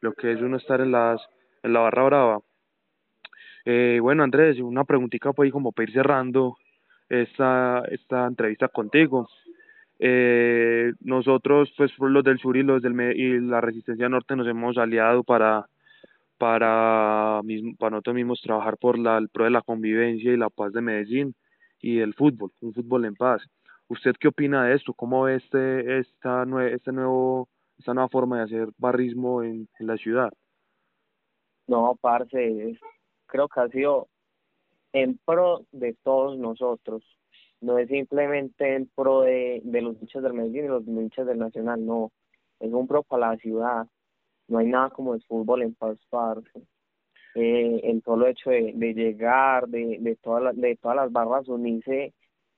lo que es uno estar en las, en la barra brava eh, bueno, Andrés, una preguntita ahí como para ir cerrando esta, esta entrevista contigo. Eh, nosotros, pues los del sur y los del y la Resistencia Norte nos hemos aliado para para, para nosotros mismos trabajar por la, el pro de la convivencia y la paz de Medellín y del fútbol, un fútbol en paz. ¿Usted qué opina de esto? ¿Cómo ve este, esta, este nuevo, esta nueva forma de hacer barrismo en, en la ciudad? No, parce, creo que ha sido en pro de todos nosotros. No es simplemente en pro de, de los hinchas del Medellín y los hinchas del Nacional, no. Es un pro para la ciudad. No hay nada como el fútbol en paz eh, el solo hecho de, de llegar, de, de, todas de todas las barras unirse,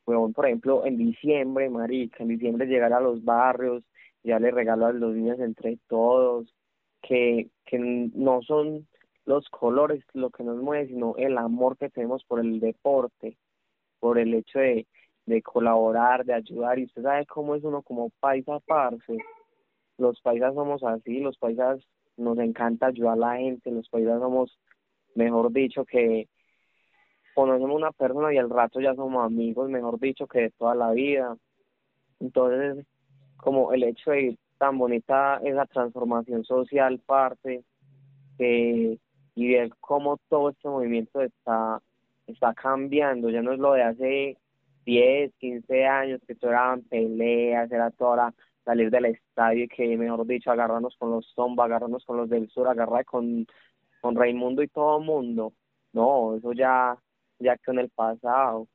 bueno, por ejemplo, en diciembre, marica, en diciembre llegar a los barrios, ya le regalo a los niños entre todos, que, que no son los colores lo que nos mueve, sino el amor que tenemos por el deporte, por el hecho de, de colaborar, de ayudar. Y usted sabe cómo es uno como paisa, parce. Los paisas somos así, los paisas nos encanta ayudar a la gente, los paisas somos, mejor dicho, que conocemos una persona y al rato ya somos amigos, mejor dicho, que de toda la vida. Entonces, como el hecho de tan bonita esa transformación social, parte, que y ver cómo todo este movimiento está, está cambiando, ya no es lo de hace 10, 15 años, que todo eran peleas, era toda salir del estadio y que, mejor dicho, agarrarnos con los zomba, agarrarnos con los del sur, agarrar con, con Raimundo y todo el mundo. No, eso ya, ya quedó en el pasado.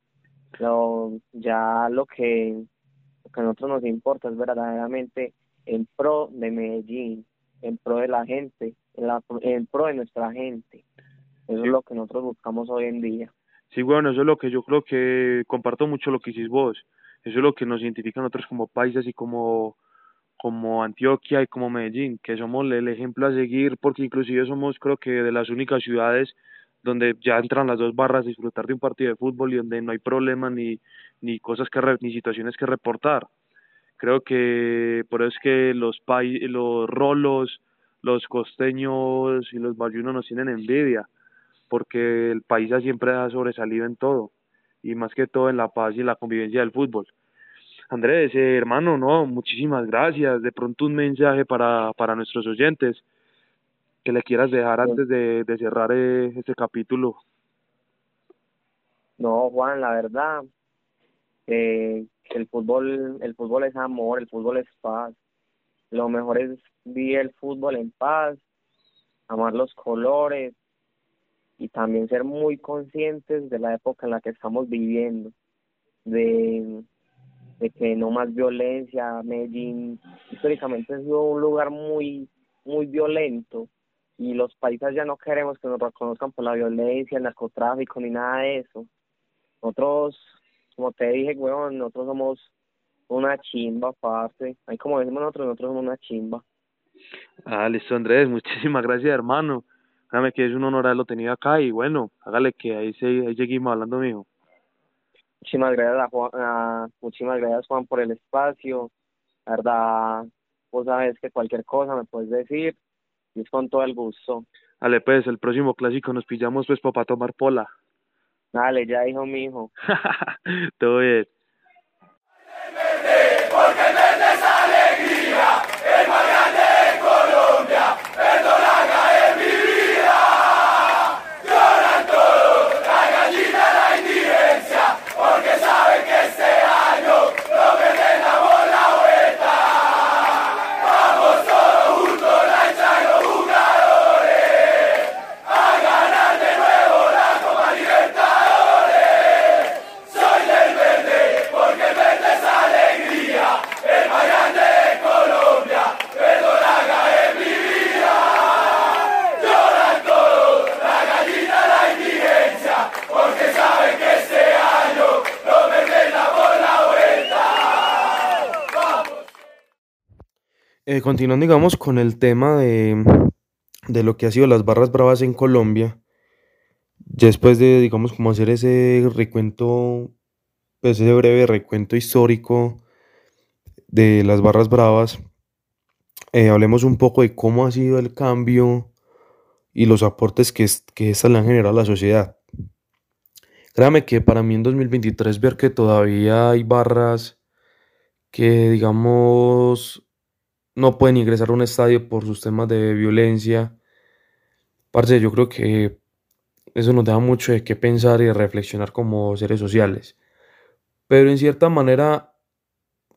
Lo, ya lo que, lo que a nosotros nos importa es verdaderamente en pro de Medellín, en pro de la gente, en, pro de nuestra gente. Eso es lo que nosotros buscamos hoy en día. Sí, bueno, eso es lo que yo creo que comparto mucho lo que hiciste vos. Eso es lo que nos identifica a nosotros como países y como, como Antioquia y como Medellín, que somos el ejemplo a seguir porque inclusive somos creo que de las únicas ciudades donde ya entran las dos barras a disfrutar de un partido de fútbol y donde no hay problema ni, ni cosas que ni situaciones que reportar. Creo que por eso es que los los rolos, los costeños y los bayunos nos tienen envidia, porque el país siempre ha sobresalido en todo, y más que todo en la paz y la convivencia del fútbol. Andrés, eh, hermano, no, muchísimas gracias. De pronto un mensaje para, para nuestros oyentes que le quieras dejar antes de, de cerrar eh, este capítulo. No, Juan, la verdad, eh, el fútbol, el fútbol es amor, el fútbol es paz. Lo mejor es vivir el fútbol en paz, amar los colores y también ser muy conscientes de la época en la que estamos viviendo, de, de que no más violencia. Medellín históricamente sido un lugar muy, muy violento y los países ya no queremos que nos reconozcan por la violencia, el narcotráfico ni nada de eso. Nosotros, como te dije, weón, nosotros somos una chimba aparte. Ahí como decimos nosotros, nosotros somos una chimba. Ah, listo, Andrés, [LAUGHS] muchísimas gracias, hermano. Déjame que es un honor haberlo tenido acá y bueno, hágale que ahí, se, ahí seguimos hablando, mijo. Muchísimas gracias, a Juan, a, muchísimas gracias, Juan, por el espacio. La verdad, vos sabes que cualquier cosa me puedes decir y es con todo el gusto. Dale, pues, el próximo clásico nos pillamos, pues, para tomar pola. Dale, ya dijo mi hijo. [LAUGHS] todo bien. Porque alegría, el más grande de Colombia, verdolaga es mi vida. Lloran todos, la gallina la indigencia, porque saben que este año los verdes damos la vuelta. Vamos todos juntos, la hincha y los jugadores, a ganar de nuevo la Copa Libertadores. Soy del verde, porque el verde es alegría, el más grande de Colombia, verdolaga es mi vida. Lloran todos, la gallina la indigencia, porque saben que este año los verdes damos la vuelta. Eh, continuando, digamos, con el tema de, de lo que ha sido las barras bravas en Colombia, después de, digamos, como hacer ese recuento, pues ese breve recuento histórico de las barras bravas, eh, hablemos un poco de cómo ha sido el cambio y los aportes que, que estas le han generado a la sociedad. Créame que para mí en 2023 ver que todavía hay barras que, digamos, no pueden ingresar a un estadio por sus temas de violencia. Parce, yo creo que eso nos da mucho de qué pensar y reflexionar como seres sociales. Pero en cierta manera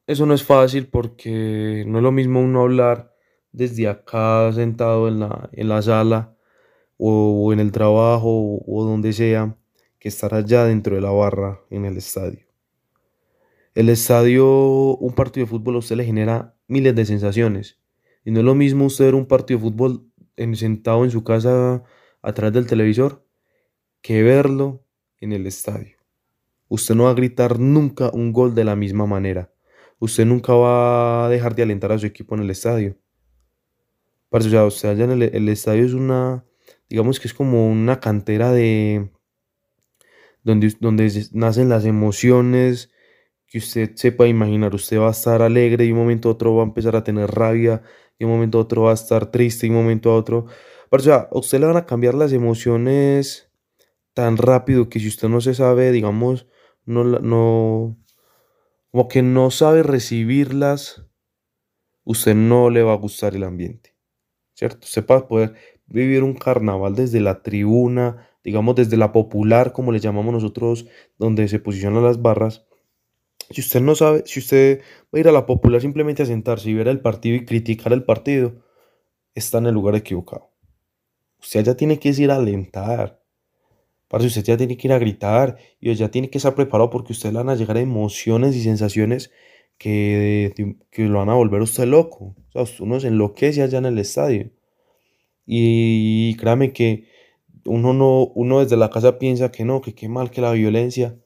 eso no es fácil porque no es lo mismo uno hablar desde acá sentado en la, en la sala o, o en el trabajo o, o donde sea que estar allá dentro de la barra en el estadio. El estadio, un partido de fútbol a usted le genera miles de sensaciones. Y no es lo mismo usted ver un partido de fútbol en- sentado en su casa atrás del televisor que verlo en el estadio. Usted no va a gritar nunca un gol de la misma manera. Usted nunca va a dejar de alentar a su equipo en el estadio. Parce, o sea, usted allá en el, el estadio es una, digamos que es como una cantera de, donde, donde nacen las emociones que usted sepa imaginar. Usted va a estar alegre y un momento a otro va a empezar a tener rabia, y un momento a otro va a estar triste, y un momento a otro. Parce, o sea, a usted le van a cambiar las emociones tan rápido que si usted no se sabe, digamos, no, no, como que no sabe recibirlas, usted no le va a gustar el ambiente, ¿cierto? Usted poder vivir un carnaval desde la tribuna, digamos desde la popular, como le llamamos nosotros, donde se posicionan las barras, si usted no sabe, si usted va a ir a la popular simplemente a sentarse y ver el partido y criticar el partido, está en el lugar equivocado. Usted ya tiene que ir a alentar. Parce, usted ya tiene que ir a gritar y ya tiene que estar preparado porque usted le van a llegar emociones y sensaciones que, que lo van a volver a usted loco. O sea, uno se enloquece allá en el estadio. Y créame que uno no, uno desde la casa piensa que no, que qué mal que la violencia.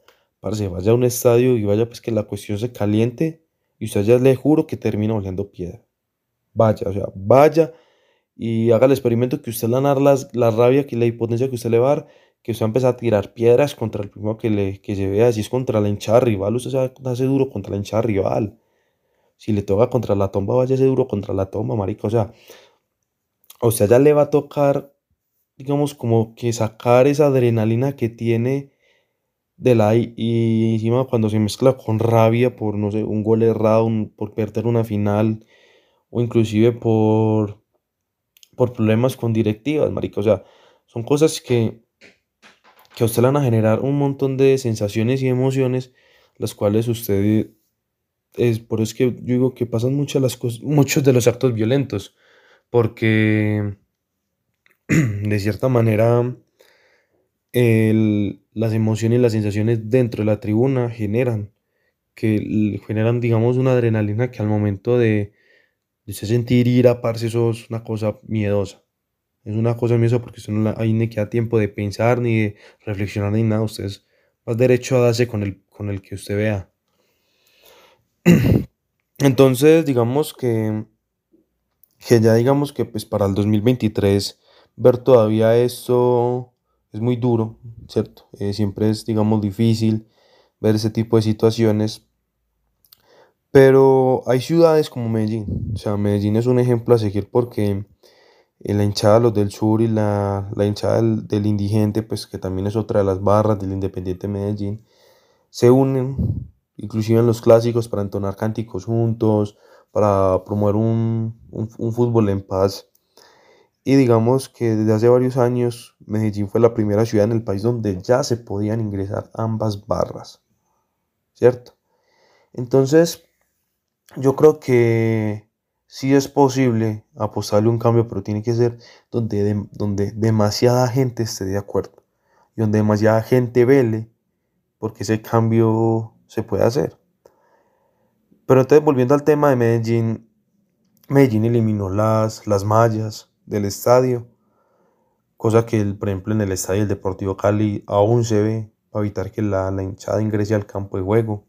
Vaya a un estadio y vaya pues que la cuestión se caliente y usted ya le juro que termina oliendo piedra. Vaya, o sea, vaya y haga el experimento que usted le va a dar la rabia, que la impotencia que usted le va a dar, que usted va a empezar a tirar piedras contra el primero que, le, que se vea, si es contra la hinchada rival, usted se hacer duro contra la hinchada rival. Si le toca contra la tomba, vaya duro contra la tomba, marica. O sea, a usted ya le va a tocar, digamos, como que sacar esa adrenalina que tiene de la y, encima cuando se mezcla con rabia por, no sé, un gol errado, un- por perder una final o inclusive por, por problemas con directivas, marica. O sea, son cosas que, que a usted le van a generar un montón de sensaciones y emociones, las cuales usted es por eso es que yo digo que pasan muchas las cosas, muchos de los actos violentos, porque [CLEARS THROAT] de cierta manera las emociones y las sensaciones dentro de la tribuna generan que generan, digamos, una adrenalina que al momento de, de sentir ira, parce, eso es una cosa miedosa. Es una cosa miedosa porque usted no la- ahí ni queda tiempo de pensar, ni de reflexionar, ni nada. Usted es más derecho a darse con el, con el que usted vea. [CLEARS THROAT] Entonces, digamos que, que ya digamos que pues para el 2023 ver todavía esto es muy duro, ¿cierto? Eh, siempre es, digamos, difícil ver ese tipo de situaciones, pero hay ciudades como Medellín, o sea, Medellín es un ejemplo a seguir porque eh, la hinchada los del sur y la, la hinchada del, indigente, pues que también es otra de las barras del Independiente Medellín, se unen, inclusive en los clásicos, para entonar cánticos juntos, para promover un- un fútbol en paz. Y digamos que desde hace varios años Medellín fue la primera ciudad en el país donde ya se podían ingresar ambas barras, ¿cierto? Entonces, yo creo que sí es posible apostarle un cambio, pero tiene que ser donde, donde demasiada gente esté de acuerdo y donde demasiada gente vele porque ese cambio se puede hacer. Pero entonces, volviendo al tema de Medellín, Medellín eliminó las, las mallas del estadio, cosa que, por ejemplo, en el estadio del Deportivo Cali aún se ve para evitar que la, la hinchada ingrese al campo de juego.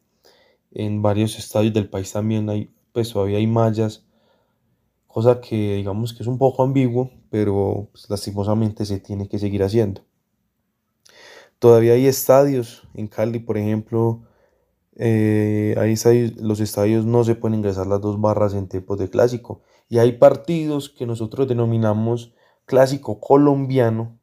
En varios estadios del país también hay, pues todavía hay mallas, cosa que digamos que es un poco ambiguo, pero pues, lastimosamente se tiene que seguir haciendo. Todavía hay estadios en Cali, por ejemplo, eh, los estadios no se pueden ingresar las dos barras en tiempos de clásico. Y hay partidos que nosotros denominamos clásico colombiano,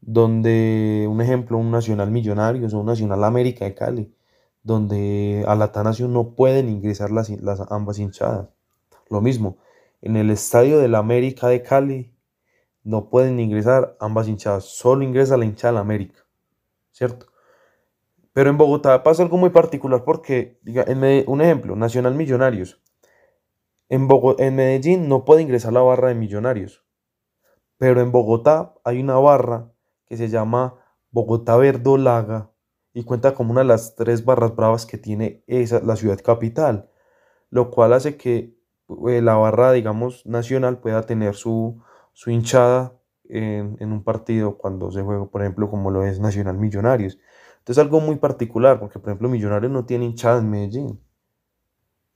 donde, un ejemplo, un Nacional Millonarios o un Nacional América de Cali, donde a la Atanasio no pueden ingresar las, las ambas hinchadas. Lo mismo, en el estadio del América de Cali no pueden ingresar ambas hinchadas, solo ingresa la hinchada del América, ¿cierto? Pero en Bogotá pasa algo muy particular porque, diga, en un ejemplo, Nacional Millonarios. En, en Medellín no puede ingresar la barra de Millonarios, pero en Bogotá hay una barra que se llama Bogotá Verdolaga y cuenta como una de las tres barras bravas que tiene esa, la ciudad capital, lo cual hace que eh, la barra, digamos, nacional pueda tener su, su hinchada en, en un partido cuando se juega, por ejemplo, como lo es Nacional Millonarios. Entonces algo muy particular, porque por ejemplo Millonarios no tiene hinchada en Medellín.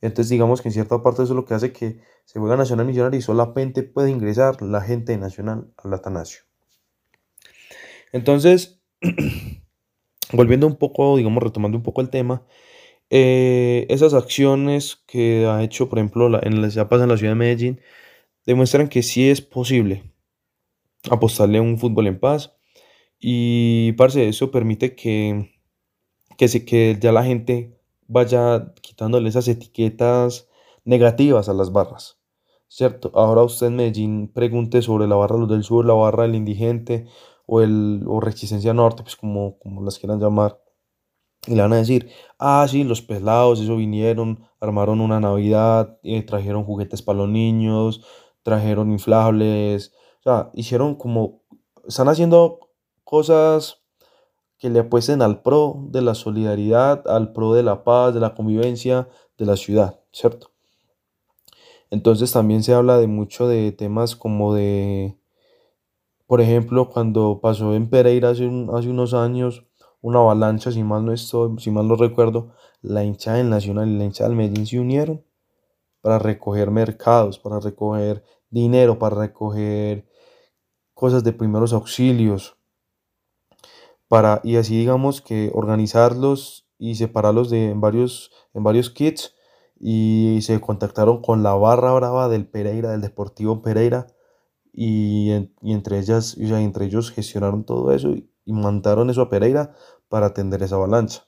Entonces digamos que en cierta parte eso es lo que hace que se juega Nacional Millonario y solamente puede ingresar la gente de Nacional al Atanasio. Entonces, [CLEARS THROAT] volviendo un poco, digamos, retomando un poco el tema, eh, esas acciones que ha hecho, por ejemplo, la, en en la ciudad de Medellín, demuestran que sí es posible apostarle a un fútbol en paz. Y, parce, eso permite que, que, se, que ya la gente vaya quitándole esas etiquetas negativas a las barras. ¿Cierto? Ahora usted en Medellín pregunte sobre la barra Los del Sur, la barra del Indigente o, el, o Resistencia Norte, pues como, como las quieran llamar. Y le van a decir, ah, sí, los pelados, eso vinieron, armaron una Navidad, eh, trajeron juguetes para los niños, trajeron inflables, o sea, hicieron como, están haciendo cosas que le apuesten al pro de la solidaridad, al pro de la paz, de la convivencia de la ciudad, ¿cierto? Entonces también se habla de mucho de temas como de, por ejemplo, cuando pasó en Pereira hace, un- hace unos años una avalancha, si mal no estoy, si mal no recuerdo, la hinchada del Nacional y la hinchada del Medellín se unieron para recoger mercados, para recoger dinero, para recoger cosas de primeros auxilios, para, y así digamos que organizarlos y separarlos de, en varios, en varios kits y se contactaron con la barra brava del Pereira, del Deportivo Pereira y, y entre ellas, sea, entre ellos gestionaron todo eso y, y mandaron eso a Pereira para atender esa avalancha,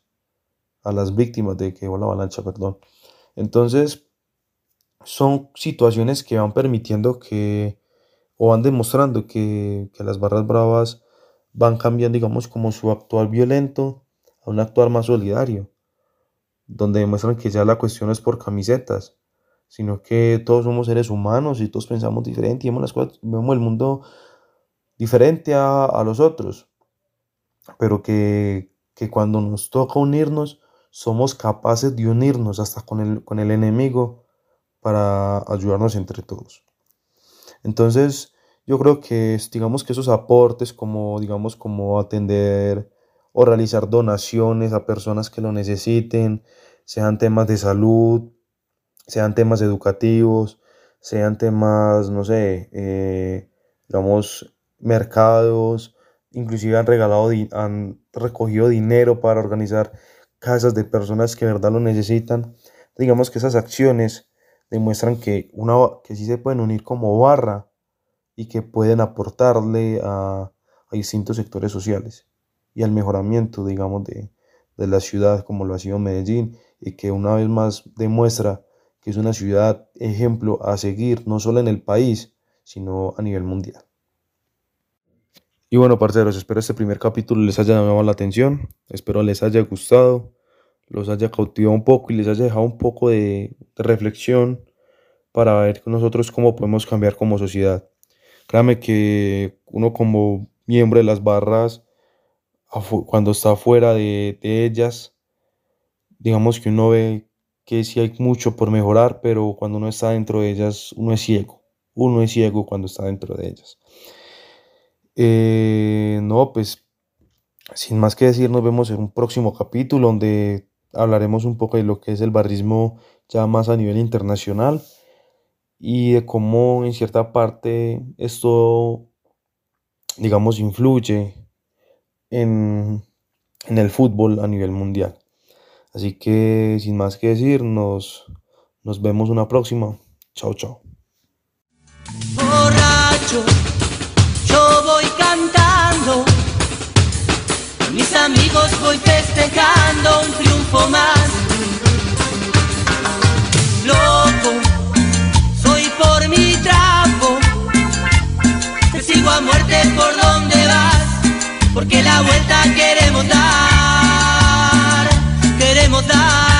a las víctimas de que llegó la avalancha, perdón. Entonces, son situaciones que van permitiendo que, o van demostrando que, que las barras bravas van cambiando, digamos, como su actual violento a un actuar más solidario, donde demuestran que ya la cuestión es por camisetas, sino que todos somos seres humanos y todos pensamos diferente y vemos, las cosas, vemos el mundo diferente a, a los otros, pero que, que, cuando nos toca unirnos, somos capaces de unirnos hasta con el, con el enemigo para ayudarnos entre todos. Entonces, yo creo que digamos que esos aportes como digamos como atender o realizar donaciones a personas que lo necesiten, sean temas de salud, sean temas educativos, sean temas, no sé, eh, digamos, mercados, inclusive han regalado, han recogido dinero para organizar casas de personas que verdad lo necesitan. Digamos que esas acciones demuestran que, una, que sí se pueden unir como barra y que pueden aportarle a, distintos sectores sociales y al mejoramiento, digamos, de, de la ciudad como lo ha sido Medellín y que una vez más demuestra que es una ciudad ejemplo a seguir, no solo en el país, sino a nivel mundial. Y bueno, parceros, espero este primer capítulo les haya llamado la atención, espero les haya gustado, los haya cautivado un poco y les haya dejado un poco de, de reflexión para ver nosotros cómo podemos cambiar como sociedad. Créame que uno como miembro de las barras, cuando está fuera de, de ellas, digamos que uno ve que sí hay mucho por mejorar, pero cuando uno está dentro de ellas, uno es ciego. Uno es ciego cuando está dentro de ellas. Eh, no, pues sin más que decir, nos vemos en un próximo capítulo donde hablaremos un poco de lo que es el barrismo ya más a nivel internacional y de cómo en cierta parte esto, digamos, influye en, en el fútbol a nivel mundial. Así que sin más que decir, nos, nos vemos una próxima. Chao, chao. Yo voy cantando, mis amigos voy festejando un triunfo más por mi trapo. Te sigo a muerte por donde vas, porque la vuelta queremos dar, queremos dar.